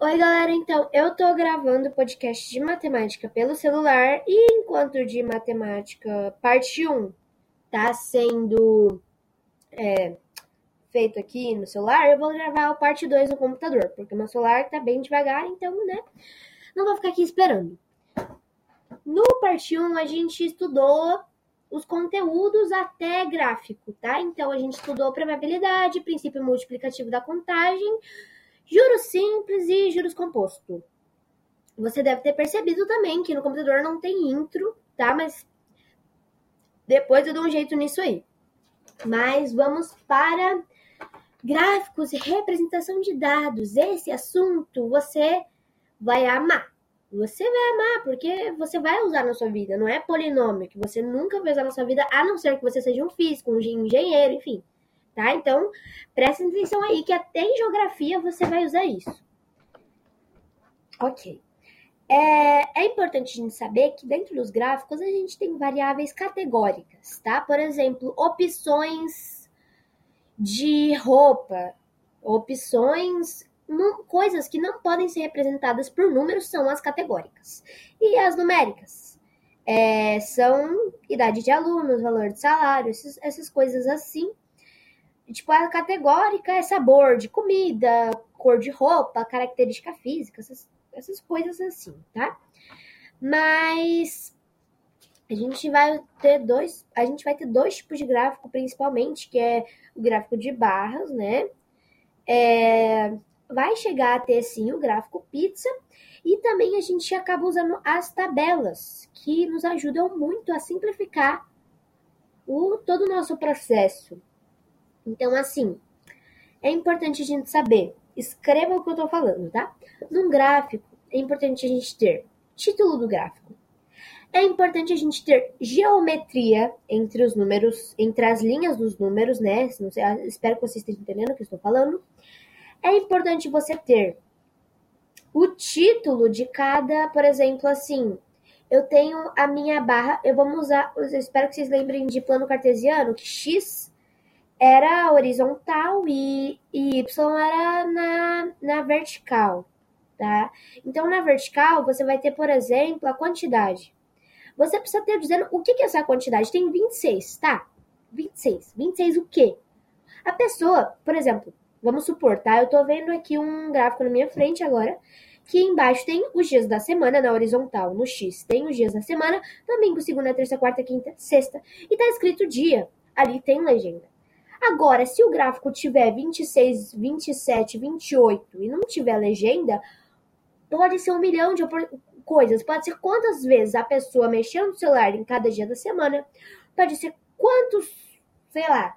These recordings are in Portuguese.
Oi, galera. Então, eu tô gravando podcast de matemática pelo celular e enquanto de matemática parte 1 tá sendo é, feito aqui no celular, eu vou gravar a parte 2 no computador, porque meu celular tá bem devagar, então, né, não vou ficar aqui esperando. No parte 1 a gente estudou os conteúdos até gráfico, tá? Então, a gente estudou probabilidade, princípio multiplicativo da contagem, juros simples e juros composto. Você deve ter percebido também que no computador não tem intro, tá? Mas depois eu dou um jeito nisso aí. Mas vamos para gráficos e representação de dados. Esse assunto você vai amar. Você vai amar, porque você vai usar na sua vida. Não é polinômio, que você nunca vai usar na sua vida, a não ser que você seja um físico, um engenheiro, enfim tá? Então, presta atenção aí que até em geografia você vai usar isso. Ok. É, é, importante a gente saber que dentro dos gráficos a gente tem variáveis categóricas, tá? Por exemplo, opções de roupa, opções, coisas que não podem ser representadas por números são as categóricas. E as numéricas é, são idade de alunos, valor de salário, esses, essas coisas assim Tipo, a categórica é sabor de comida, cor de roupa, característica física, essas, essas coisas assim, tá? Mas a gente vai ter dois, a gente vai ter dois tipos de gráfico principalmente, que é o gráfico de barras, né? É, vai chegar a ter sim o gráfico pizza e também a gente acaba usando as tabelas, que nos ajudam muito a simplificar o todo o nosso processo então, assim, é importante a gente saber. Escreva o que eu estou falando, tá? Num gráfico, é importante a gente ter título do gráfico. É importante a gente ter geometria entre os números, entre as linhas dos números, né? Sei, espero que vocês estejam entendendo o que eu estou falando. É importante você ter o título de cada, por exemplo, assim, eu tenho a minha barra, eu vamos usar, eu espero que vocês lembrem de plano cartesiano, que x era horizontal e, e y era na, na vertical, tá? Então, na vertical, você vai ter, por exemplo, a quantidade. Você precisa ter dizendo o que, que é essa quantidade. Tem 26, tá? 26. 26 o quê? A pessoa, por exemplo, vamos supor, tá? Eu tô vendo aqui um gráfico na minha frente agora, que embaixo tem os dias da semana na horizontal, no X. Tem os dias da semana, domingo, segunda, terça, quarta, quinta, sexta. E tá escrito dia. Ali tem legenda. Agora, se o gráfico tiver 26, 27, 28 e não tiver legenda, pode ser um milhão de coisas. Pode ser quantas vezes a pessoa mexeu no celular em cada dia da semana. Pode ser quantos, sei lá,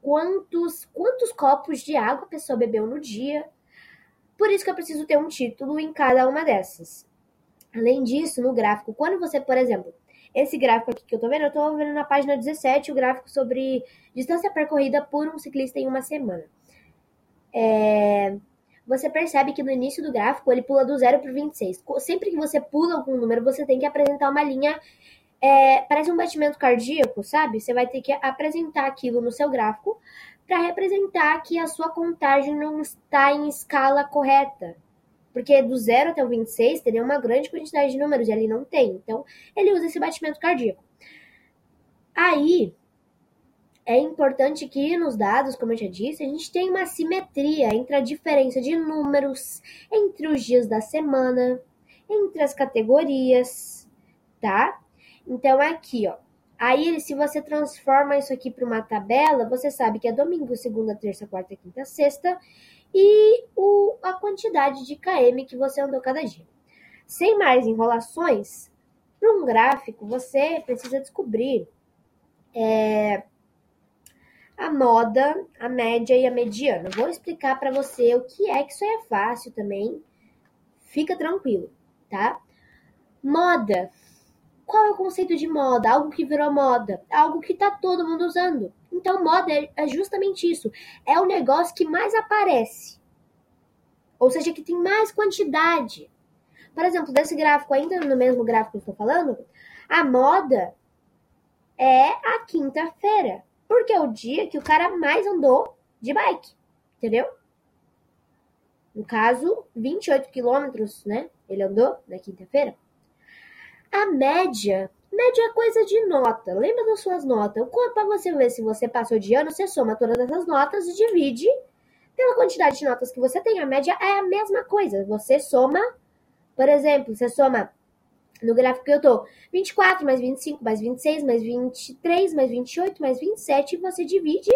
quantos, quantos copos de água a pessoa bebeu no dia. Por isso que eu preciso ter um título em cada uma dessas. Além disso, no gráfico, quando você, por exemplo, esse gráfico aqui que eu tô vendo, eu tô vendo na página 17 o gráfico sobre distância percorrida por um ciclista em uma semana. É, você percebe que no início do gráfico ele pula do 0 para o 26. Sempre que você pula algum número, você tem que apresentar uma linha. É, parece um batimento cardíaco, sabe? Você vai ter que apresentar aquilo no seu gráfico para representar que a sua contagem não está em escala correta. Porque do 0 até o 26 teria uma grande quantidade de números e ali não tem. Então, ele usa esse batimento cardíaco. Aí, é importante que nos dados, como eu já disse, a gente tem uma simetria entre a diferença de números entre os dias da semana, entre as categorias, tá? Então, aqui, ó. Aí, se você transforma isso aqui para uma tabela, você sabe que é domingo, segunda, terça, quarta, quinta, sexta e o, a quantidade de km que você andou cada dia. Sem mais enrolações, para um gráfico você precisa descobrir é, a moda, a média e a mediana. Vou explicar para você o que é, que isso é fácil também. Fica tranquilo, tá? Moda. Qual é o conceito de moda? Algo que virou moda, algo que tá todo mundo usando. Então, moda é, é justamente isso. É o negócio que mais aparece. Ou seja, que tem mais quantidade. Por exemplo, desse gráfico, ainda no mesmo gráfico que eu estou falando, a moda é a quinta-feira. Porque é o dia que o cara mais andou de bike. Entendeu? No caso, 28 quilômetros, né? Ele andou na quinta-feira. A média, média é coisa de nota. Lembra das suas notas? Para você ver se você passou de ano, você soma todas essas notas e divide pela quantidade de notas que você tem. A média é a mesma coisa. Você soma, por exemplo, você soma no gráfico que eu tô, 24 mais 25 mais 26 mais 23 mais 28 mais 27 e você divide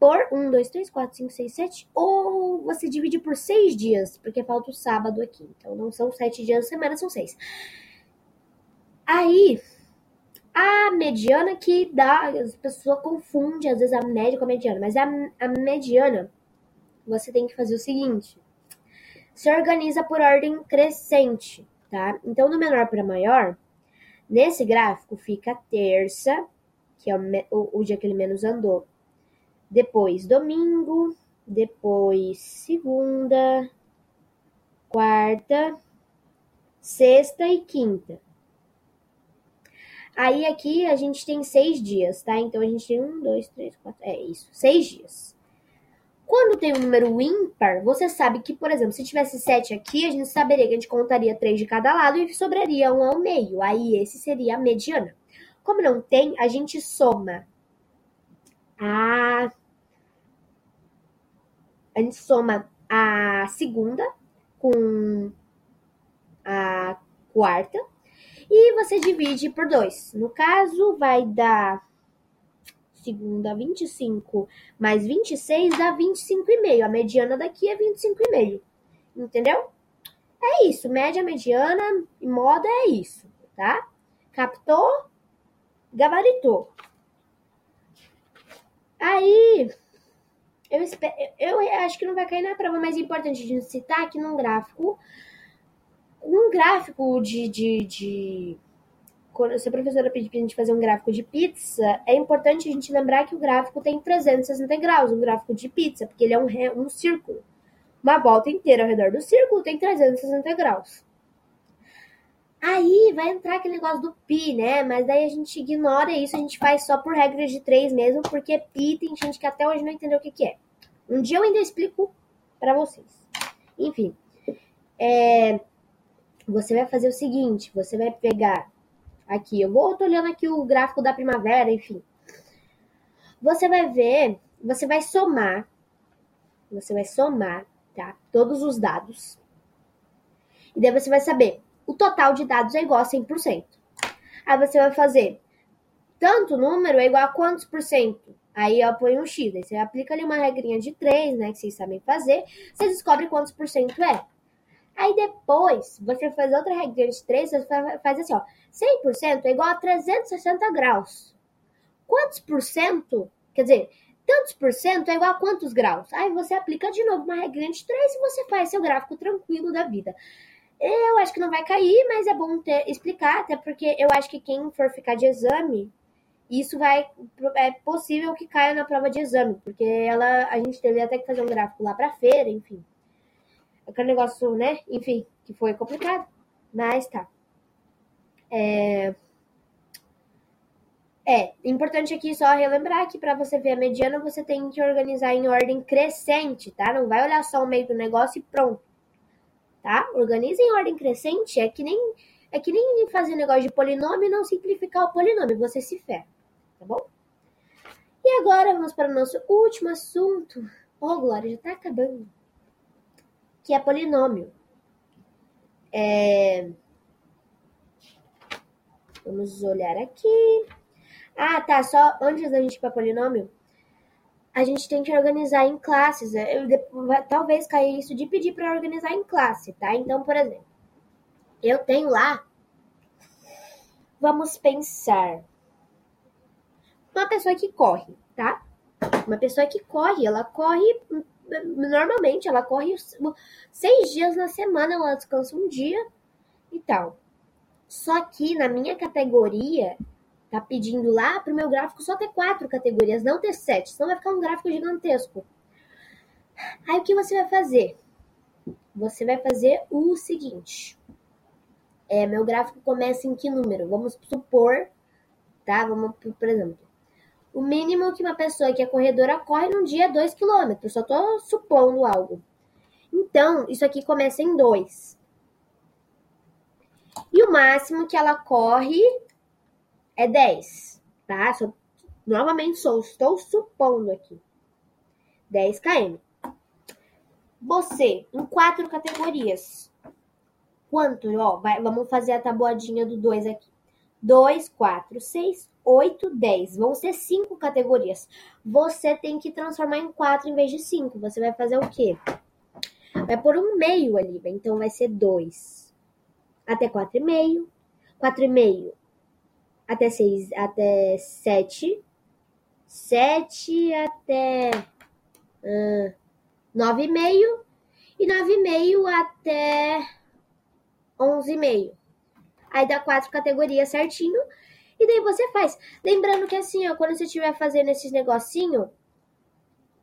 por 1, 2, 3, 4, 5, 6, 7, ou você divide por 6 dias, porque falta o sábado aqui. Então não são 7 dias da semana, são 6. Aí, a mediana que dá, as pessoas confundem às vezes a média com a mediana, mas a, a mediana, você tem que fazer o seguinte: se organiza por ordem crescente, tá? Então, do menor para maior, nesse gráfico fica terça, que é o, o, o dia que ele menos andou. Depois domingo, depois segunda, quarta, sexta e quinta. Aí aqui a gente tem seis dias, tá? Então a gente tem um, dois, três, quatro, é isso, seis dias. Quando tem um número ímpar, você sabe que, por exemplo, se tivesse sete aqui, a gente saberia que a gente contaria três de cada lado e sobraria um ao meio. Aí esse seria a mediana. Como não tem, a gente soma a a gente soma a segunda com a quarta e você divide por dois. No caso, vai dar segunda 25 mais 26 dá 25,5. A mediana daqui é 25,5. Entendeu? É isso. Média, mediana e moda é isso, tá? Captou? Gabaritou. Aí, eu, espero, eu acho que não vai cair na prova, mas é importante a gente citar que num gráfico, um gráfico de, de, de quando se a professora pedir pra gente fazer um gráfico de pizza, é importante a gente lembrar que o gráfico tem 360 graus, um gráfico de pizza, porque ele é um, um círculo. Uma volta inteira ao redor do círculo tem 360 graus. Aí vai entrar aquele negócio do pi, né? Mas daí a gente ignora isso, a gente faz só por regra de três mesmo, porque pi tem gente que até hoje não entendeu o que, que é. Um dia eu ainda explico para vocês. Enfim, é, você vai fazer o seguinte: você vai pegar aqui, eu vou tô olhando aqui o gráfico da primavera, enfim. Você vai ver, você vai somar, você vai somar, tá? Todos os dados. E daí você vai saber o total de dados é igual a 100%. Aí você vai fazer tanto número é igual a quantos por cento? Aí eu põe um X, aí você aplica ali uma regrinha de 3, né, que vocês sabem fazer, você descobre quantos por cento é. Aí depois, você faz outra regrinha de 3, você faz assim, ó, 100% é igual a 360 graus. Quantos por cento, quer dizer, tantos por cento é igual a quantos graus? Aí você aplica de novo uma regrinha de 3 e você faz seu gráfico tranquilo da vida. Eu acho que não vai cair, mas é bom ter, explicar, até porque eu acho que quem for ficar de exame, isso vai é possível que caia na prova de exame, porque ela a gente teve até que fazer um gráfico lá para feira, enfim. Aquele negócio, né? Enfim, que foi complicado, mas tá. É, é importante aqui só relembrar que para você ver a mediana, você tem que organizar em ordem crescente, tá? Não vai olhar só o meio do negócio e pronto tá? Organiza em ordem crescente, é que nem é que nem fazer negócio de polinômio e não simplificar o polinômio, você se ferra, tá bom? E agora vamos para o nosso último assunto. Oh, Glória, já tá acabando. Que é polinômio. É... Vamos olhar aqui. Ah, tá. Só antes da gente ir para polinômio, a gente tem que organizar em classes. Eu, talvez caia isso de pedir para organizar em classe, tá? Então, por exemplo, eu tenho lá. Vamos pensar. Uma pessoa que corre, tá? Uma pessoa que corre, ela corre. Normalmente, ela corre seis dias na semana, ela descansa um dia e tal. Só que na minha categoria, tá pedindo lá para o meu gráfico só ter quatro categorias, não ter sete, senão vai ficar um gráfico gigantesco. Aí o que você vai fazer? Você vai fazer o seguinte. É, meu gráfico começa em que número? Vamos supor, tá? Vamos, por exemplo, o mínimo que uma pessoa que é corredora corre num dia é 2 km. Só tô supondo algo. Então, isso aqui começa em 2. E o máximo que ela corre é 10, tá? Só, novamente, sou, estou supondo aqui. 10 km. Você, em quatro categorias. Quanto? Ó, vai, vamos fazer a tabuadinha do 2 aqui. 2, 4, 6, 8, 10. Vão ser cinco categorias. Você tem que transformar em quatro em vez de cinco. Você vai fazer o quê? Vai pôr um meio ali. Então vai ser 2 até 4,5. 4,5 até 6, até 7. 7 até uh, 9,5. E 9,5 até 11,5. Aí dá quatro categorias certinho. E daí você faz. Lembrando que assim, ó, quando você estiver fazendo esses negocinho,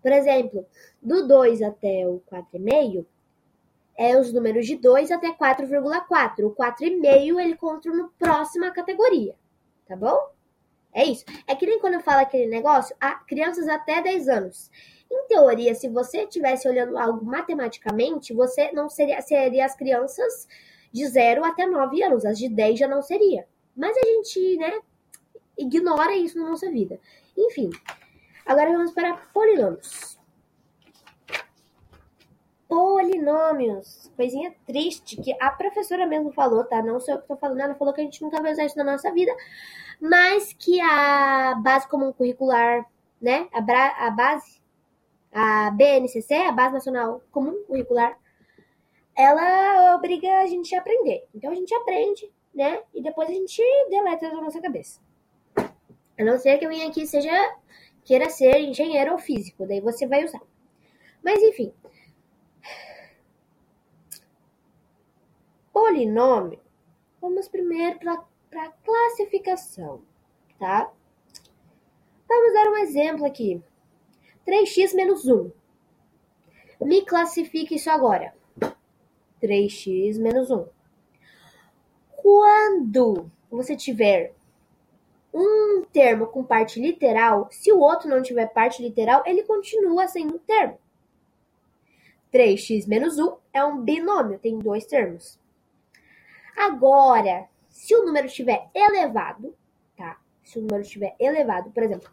por exemplo, do 2 até o 4,5, é os números de 2 até 4,4. O 4,5 ele conta no próxima categoria, tá bom? É isso. É que nem quando eu falo aquele negócio, a crianças até 10 anos. Em teoria, se você estivesse olhando algo matematicamente, você não seria, seria as crianças de 0 até 9 anos. As de 10 já não seria. Mas a gente, né, ignora isso na nossa vida. Enfim, agora vamos para polinômios. Polinômios. Coisinha triste que a professora mesmo falou, tá? Não sou eu que tô falando, ela falou que a gente nunca vai usar isso na nossa vida, mas que a base comum curricular, né? A, a base, a BNCC, a Base Nacional Comum Curricular, ela obriga a gente a aprender. Então a gente aprende, né? E depois a gente deleta da nossa cabeça. A não ser que venha aqui seja queira ser engenheiro ou físico, daí você vai usar. Mas enfim. Polinômio. Vamos primeiro para a classificação, tá? Vamos dar um exemplo aqui. 3x menos 1. Me classifique isso agora. 3x menos 1. Quando você tiver um termo com parte literal, se o outro não tiver parte literal, ele continua sendo um termo. 3x menos 1 é um binômio, tem dois termos. Agora, se o número estiver elevado, tá? Se o número estiver elevado, por exemplo,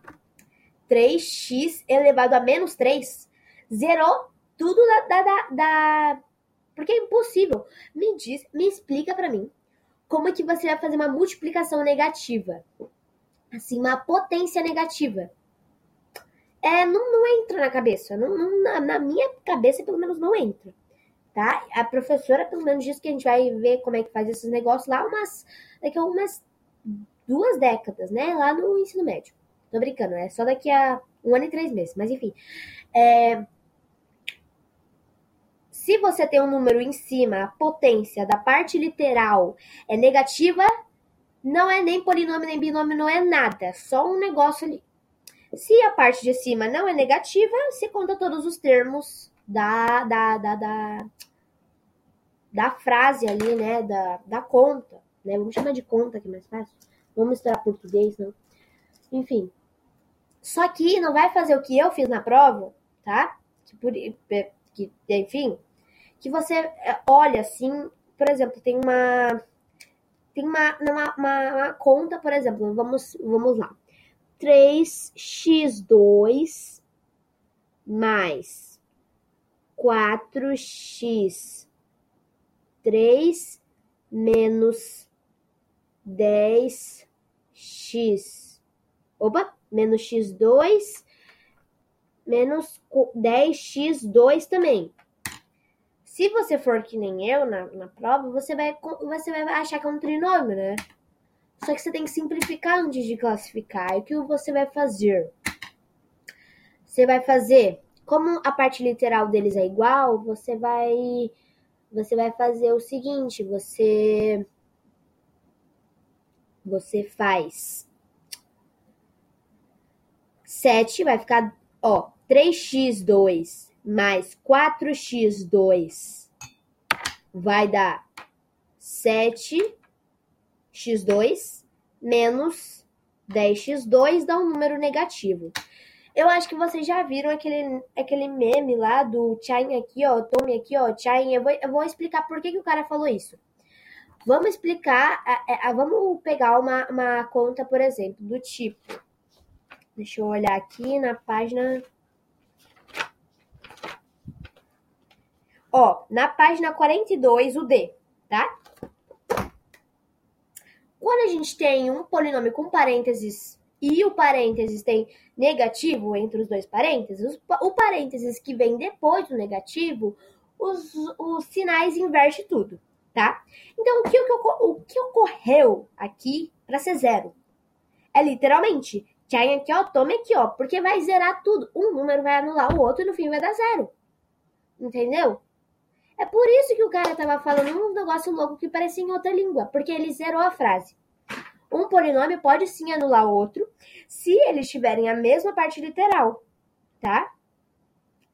3x elevado a menos 3, zerou tudo da, da, da, Porque é impossível. Me diz, me explica para mim como é que você vai fazer uma multiplicação negativa assim, uma potência negativa. É, não, não entra na cabeça. Não, não, na, na minha cabeça, pelo menos, não entra. Tá? A professora, pelo menos, disse que a gente vai ver como é que faz esses negócios lá umas, daqui a umas duas décadas, né? Lá no ensino médio. Tô brincando, é só daqui a um ano e três meses. Mas, enfim. É, se você tem um número em cima, a potência da parte literal é negativa, não é nem polinômio nem binômio, não é nada, só um negócio ali. Se a parte de cima não é negativa, se conta todos os termos da, da, da, da, da frase ali, né? Da, da conta, né? Vamos chamar de conta que é mais fácil. Vamos misturar português, não? Enfim. Só que não vai fazer o que eu fiz na prova, tá? Que, por, que, enfim, que você é, olha assim, por exemplo, tem uma tem uma, uma, uma, uma conta, por exemplo, vamos, vamos lá. 3x2 mais 4x3 menos 10x. Opa, menos x2 menos 10x2 também. Se você for que nem eu na, na prova, você vai, você vai achar que é um trinômio, né? Só que você tem que simplificar antes de classificar. E o que você vai fazer? Você vai fazer, como a parte literal deles é igual, você vai você vai fazer o seguinte, você você faz 7 vai ficar, ó, 3x2 mais 4x2 vai dar 7x2 menos 10x2 dá um número negativo. Eu acho que vocês já viram aquele, aquele meme lá do Chain aqui, ó, Tome aqui, ó, Chain. Eu vou, eu vou explicar por que, que o cara falou isso. Vamos explicar, a, a, vamos pegar uma, uma conta, por exemplo, do tipo. Deixa eu olhar aqui na página. Ó, na página 42, o D, tá? Quando a gente tem um polinômio com parênteses e o parênteses tem negativo entre os dois parênteses, o parênteses que vem depois do negativo, os, os sinais inverte tudo, tá? Então, o que, o que ocorreu aqui para ser zero? É literalmente, Tchai aqui, ó, tome aqui, ó, porque vai zerar tudo. Um número vai anular o outro e no fim vai dar zero. Entendeu? É por isso que o cara tava falando um negócio louco que parecia em outra língua, porque ele zerou a frase. Um polinômio pode sim anular outro se eles tiverem a mesma parte literal, tá?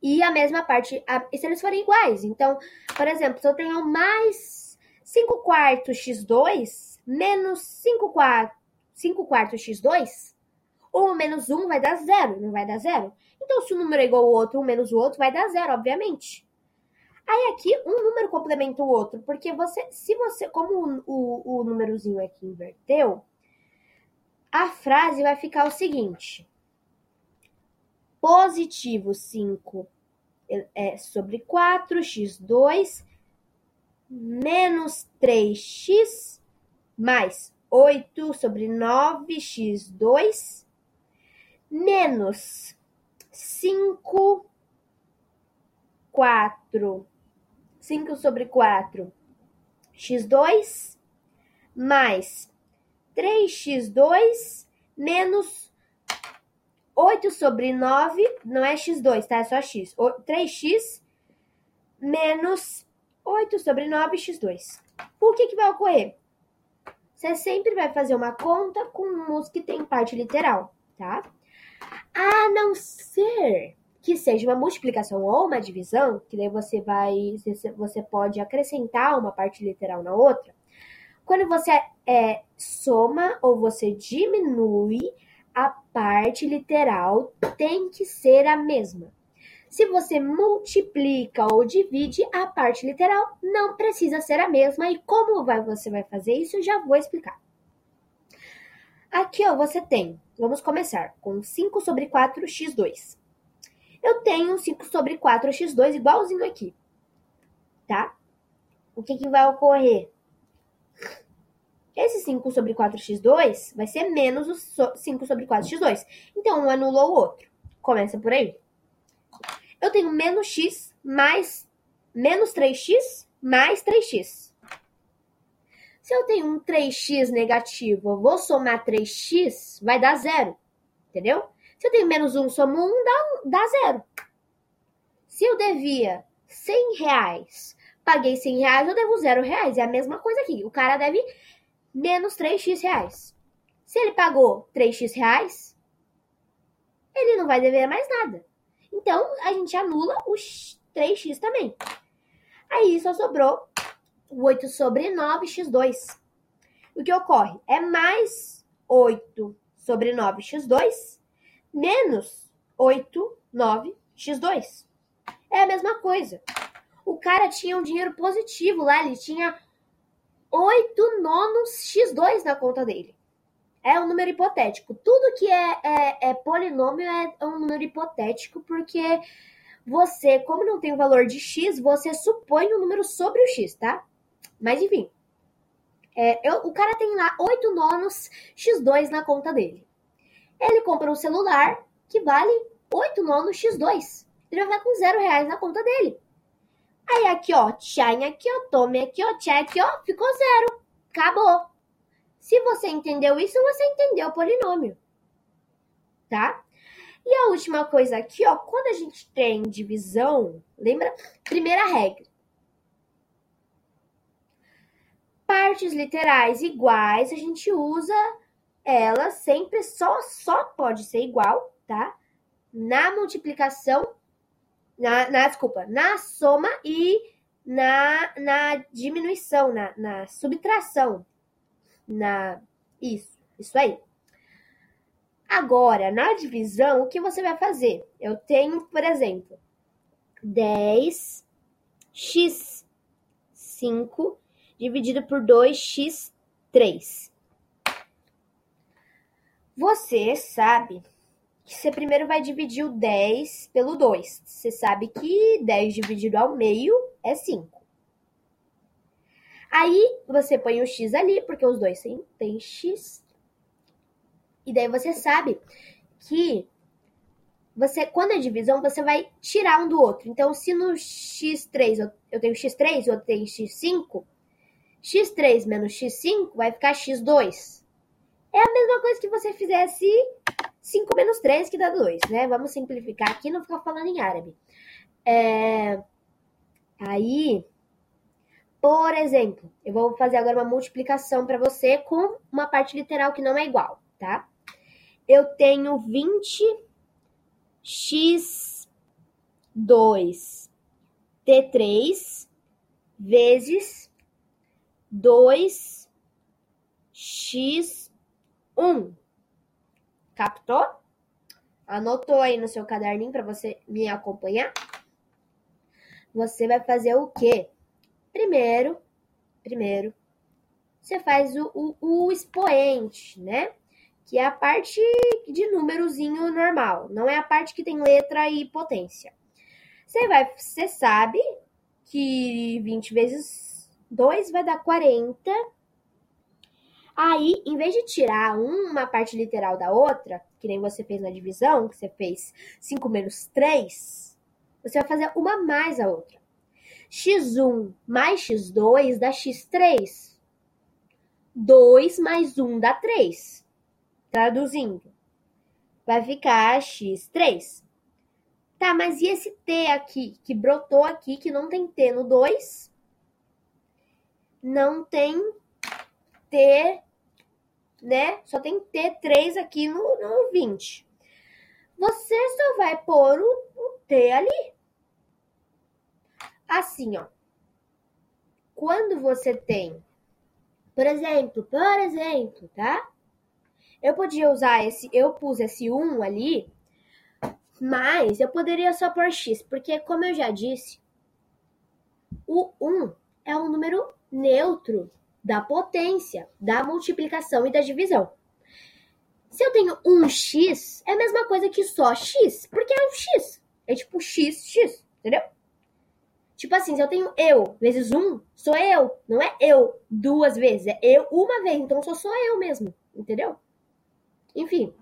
E a mesma parte, a, se eles forem iguais. Então, por exemplo, se eu tenho mais 5 quartos x2 menos 5 quartos, 5 quartos x2, um menos 1 vai dar zero, não vai dar zero? Então, se um número é igual ao outro, um menos o outro, vai dar zero, obviamente. Aí aqui um número complementa o outro, porque você, se você, como o, o, o númerozinho aqui inverteu, a frase vai ficar o seguinte: positivo 5 é sobre 4, x2 menos 3x mais 8 sobre 9, x2 menos 5, 4 5 sobre 4, x2, mais 3x2 menos 8 sobre 9, não é x2, tá? É só x. 3x menos 8 sobre 9, x2. O que, que vai ocorrer? Você sempre vai fazer uma conta com os que tem parte literal, tá? A não ser que seja uma multiplicação ou uma divisão, que daí você vai, você pode acrescentar uma parte literal na outra. Quando você é, soma ou você diminui, a parte literal tem que ser a mesma. Se você multiplica ou divide, a parte literal não precisa ser a mesma. E como vai, você vai fazer isso, eu já vou explicar. Aqui, ó, você tem, vamos começar com 5 sobre 4 x2 eu tenho 5 sobre 4x2 igualzinho aqui. Tá? O que, que vai ocorrer? Esse 5 sobre 4x2 vai ser menos o 5 sobre 4x2. Então, um anulou o outro. Começa por aí. Eu tenho menos x mais menos 3x mais 3x. Se eu tenho um 3x negativo, eu vou somar 3x, vai dar zero. Entendeu? Se eu tenho menos um, somo um, dá, dá zero. Se eu devia 100 reais, paguei 100 reais, eu devo zero reais. É a mesma coisa aqui. O cara deve menos 3x reais. Se ele pagou 3x reais, ele não vai dever mais nada. Então, a gente anula os 3x também. Aí só sobrou 8 sobre 9x2. O que ocorre? É mais 8 sobre 9x2 menos 8, 9, x2. É a mesma coisa. O cara tinha um dinheiro positivo lá, ele tinha 8 nonos x2 na conta dele. É um número hipotético. Tudo que é, é, é polinômio é um número hipotético, porque você, como não tem o valor de x, você supõe um número sobre o x, tá? Mas enfim. É, eu, o cara tem lá 8 nonos x2 na conta dele ele compra um celular que vale 8 nonos X2. Ele vai ficar com zero reais na conta dele. Aí aqui, ó, tchai aqui, ó, tome aqui, ó, aqui, ó, ficou zero. Acabou. Se você entendeu isso, você entendeu o polinômio. Tá? E a última coisa aqui, ó, quando a gente tem divisão, lembra? Primeira regra. Partes literais iguais, a gente usa ela sempre só, só pode ser igual, tá? Na multiplicação, na, na desculpa, na soma e na, na diminuição, na, na subtração. Na, isso, isso aí. Agora, na divisão, o que você vai fazer? Eu tenho, por exemplo, 10x5 dividido por 2x3. Você sabe que você primeiro vai dividir o 10 pelo 2. Você sabe que 10 dividido ao meio é 5. Aí você põe o x ali, porque os dois têm x. E daí você sabe que você, quando é divisão, você vai tirar um do outro. Então, se no x3 eu tenho x3 e outro tem x5, x3 menos x5 vai ficar x2. É a mesma coisa que você fizesse 5 menos 3, que dá 2, né? Vamos simplificar aqui não ficar falando em árabe. É... Aí, por exemplo, eu vou fazer agora uma multiplicação para você com uma parte literal que não é igual, tá? Eu tenho 20x2 t3 vezes 2x1. Captou? Anotou aí no seu caderninho para você me acompanhar? Você vai fazer o quê? Primeiro, primeiro, você faz o, o, o expoente, né? Que é a parte de númerozinho normal, não é a parte que tem letra e potência. Você vai, você sabe que 20 vezes 2 vai dar 40. Aí, em vez de tirar uma parte literal da outra, que nem você fez na divisão, que você fez 5 menos 3, você vai fazer uma mais a outra x1 mais x2 dá x3. 2 mais 1 dá 3. Traduzindo, vai ficar x3. Tá, mas e esse t aqui, que brotou aqui, que não tem t no 2? Não tem t, né? Só tem t3 aqui no, no 20. Você só vai pôr o, o t ali. Assim, ó. Quando você tem, por exemplo, por exemplo, tá? Eu podia usar esse, eu pus esse 1 ali, mas eu poderia só pôr x, porque como eu já disse, o 1 é um número neutro da potência, da multiplicação e da divisão. Se eu tenho um x, é a mesma coisa que só x, porque é um x. É tipo x, x, entendeu? Tipo assim, se eu tenho eu vezes um, sou eu. Não é eu duas vezes, é eu uma vez. Então só sou eu mesmo, entendeu? Enfim.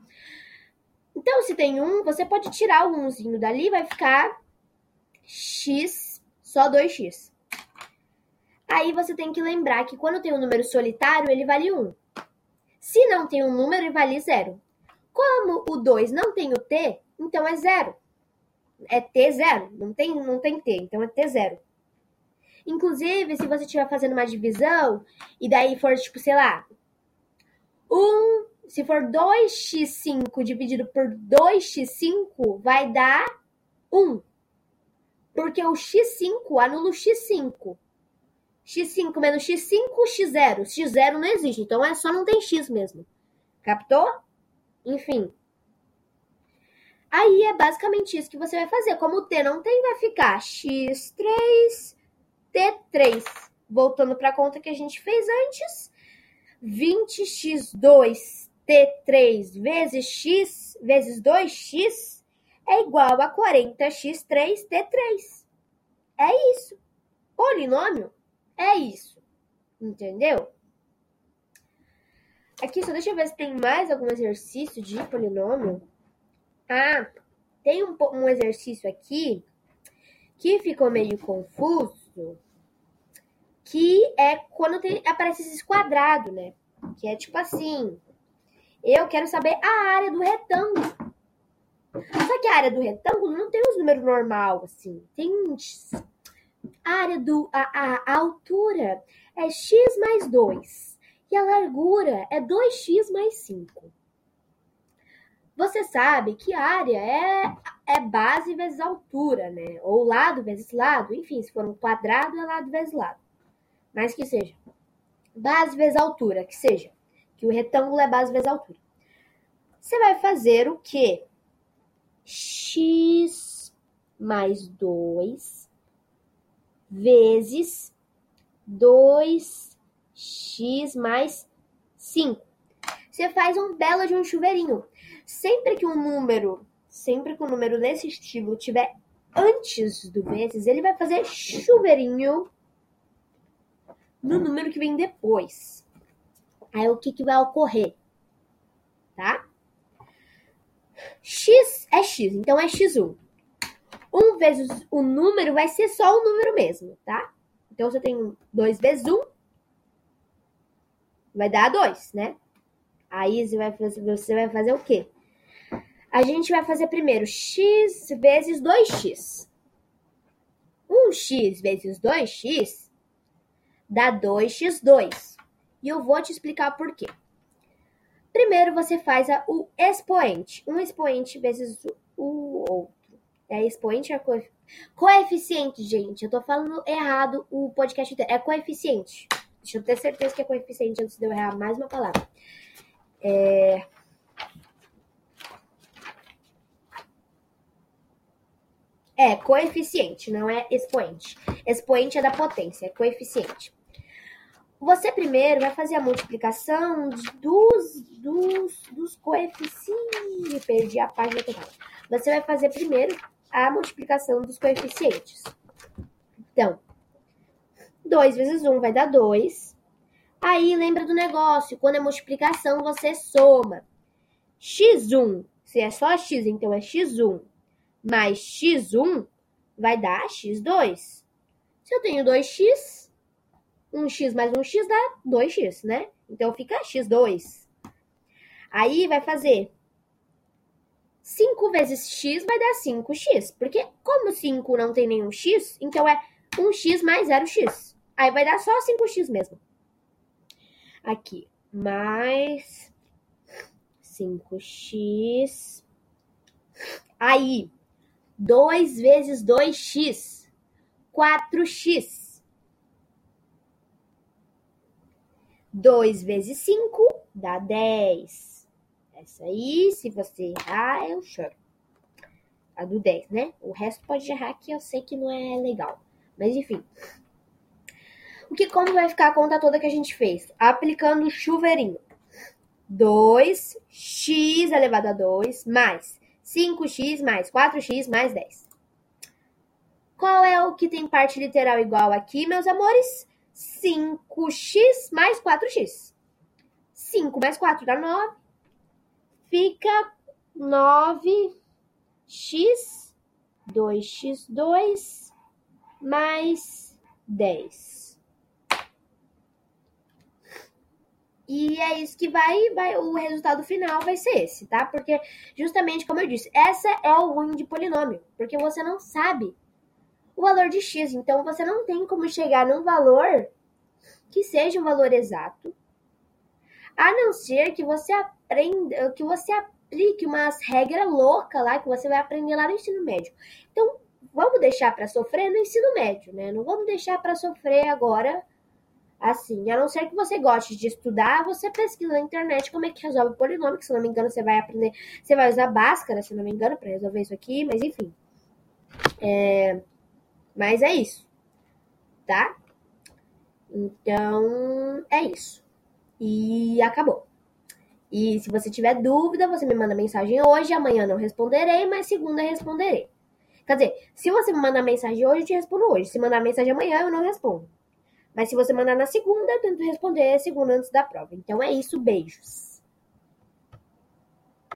Então, se tem um, você pode tirar o umzinho dali, vai ficar x, só 2x. Aí você tem que lembrar que quando tem um número solitário, ele vale 1. Se não tem um número, ele vale 0. Como o 2 não tem o t, então é 0 é T0, não tem, não tem T, então é T0. Inclusive, se você estiver fazendo uma divisão e daí for, tipo, sei lá, 1, se for 2x5 dividido por 2x5, vai dar 1. Porque o x5 anula o x5. X5 menos x5, x0. x0 não existe, então é só não tem x mesmo. Captou? Enfim. Aí é basicamente isso que você vai fazer. Como o T não tem, vai ficar x3, t3. Voltando para a conta que a gente fez antes. 20x2 t3 vezes x vezes 2x é igual a 40x3 t3. É isso. Polinômio é isso. Entendeu? Aqui, só deixa eu ver se tem mais algum exercício de polinômio. Ah, tem um, um exercício aqui que ficou meio confuso, que é quando tem, aparece esse quadrado, né? Que é tipo assim, eu quero saber a área do retângulo. Só que a área do retângulo não tem os números normal, assim. Tem a área do a, a, altura é x mais 2 e a largura é 2x mais 5. Você sabe que área é, é base vezes altura, né? Ou lado vezes lado. Enfim, se for um quadrado, é lado vezes lado. Mas que seja. Base vezes altura, que seja. Que o retângulo é base vezes altura. você vai fazer o quê? x mais 2 vezes 2x mais 5. Você faz um belo de um chuveirinho. Sempre que um número, sempre que um número nesse estilo tiver antes do vezes, ele vai fazer chuveirinho no número que vem depois. Aí o que, que vai ocorrer? Tá? x é x, então é x1. 1 vezes o número vai ser só o número mesmo, tá? Então, você tem 2 vezes 1, vai dar 2, né? Aí você vai, fazer, você vai fazer o quê? A gente vai fazer primeiro x vezes 2x. 1x vezes 2x dá 2x2. E eu vou te explicar por quê. Primeiro você faz a, o expoente. Um expoente vezes o outro. É expoente é coeficiente, gente. Eu tô falando errado o podcast inteiro. É coeficiente. Deixa eu ter certeza que é coeficiente antes de eu errar mais uma palavra. É... É coeficiente, não é expoente. Expoente é da potência, é coeficiente. Você primeiro vai fazer a multiplicação dos, dos, dos coeficientes. Perdi a página total. Você vai fazer primeiro a multiplicação dos coeficientes. Então, 2 vezes 1 vai dar 2. Aí, lembra do negócio, quando é multiplicação, você soma. x1, se é só x, então é x1, mais x1 vai dar x2. Se eu tenho 2x, 1x mais 1x dá 2x, né? Então fica x2. Aí vai fazer 5 vezes x vai dar 5x. Porque como 5 não tem nenhum x, então é 1x mais 0x. Aí vai dar só 5x mesmo. Aqui, mais 5x. Aí, 2 vezes 2x, 4x. 2 vezes 5 dá 10. Essa aí, se você errar, eu choro. A do 10, né? O resto pode errar que eu sei que não é legal. Mas enfim. O que como vai ficar a conta toda que a gente fez? Aplicando o chuveirinho. 2x elevado a 2 mais 5x mais 4x mais 10. Qual é o que tem parte literal igual aqui, meus amores? 5x mais 4x. 5 mais 4 dá 9. Fica 9x, 2x2 mais 10. E é isso que vai, vai, o resultado final vai ser esse, tá? Porque, justamente como eu disse, essa é o ruim de polinômio. Porque você não sabe o valor de x. Então, você não tem como chegar num valor que seja um valor exato, a não ser que você aprenda, que você aplique umas regras loucas lá que você vai aprender lá no ensino médio. Então, vamos deixar para sofrer no ensino médio, né? Não vamos deixar para sofrer agora assim. A não ser que você goste de estudar, você pesquisa na internet como é que resolve o polinômio, que se não me engano você vai aprender, você vai usar Bhaskara, se não me engano, para resolver isso aqui, mas enfim. É, mas é isso, tá? Então, é isso. E acabou. E se você tiver dúvida, você me manda mensagem hoje, amanhã não responderei, mas segunda responderei. Quer dizer, se você me mandar mensagem hoje, eu te respondo hoje. Se mandar mensagem amanhã, eu não respondo. Mas se você mandar na segunda, eu tento responder segunda antes da prova. Então é isso, beijos.